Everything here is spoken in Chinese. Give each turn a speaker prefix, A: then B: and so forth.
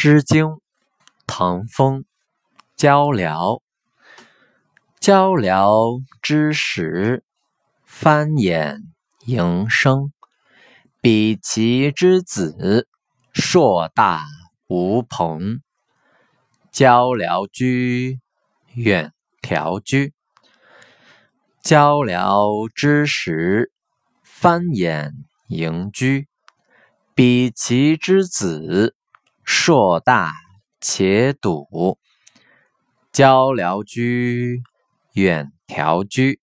A: 诗经·唐风，交辽。交辽之时，翻衍迎生。比其之子，硕大无朋。交辽居，远条居。交辽之时，翻衍迎居。比其之子。硕大且笃，交辽居，远调居。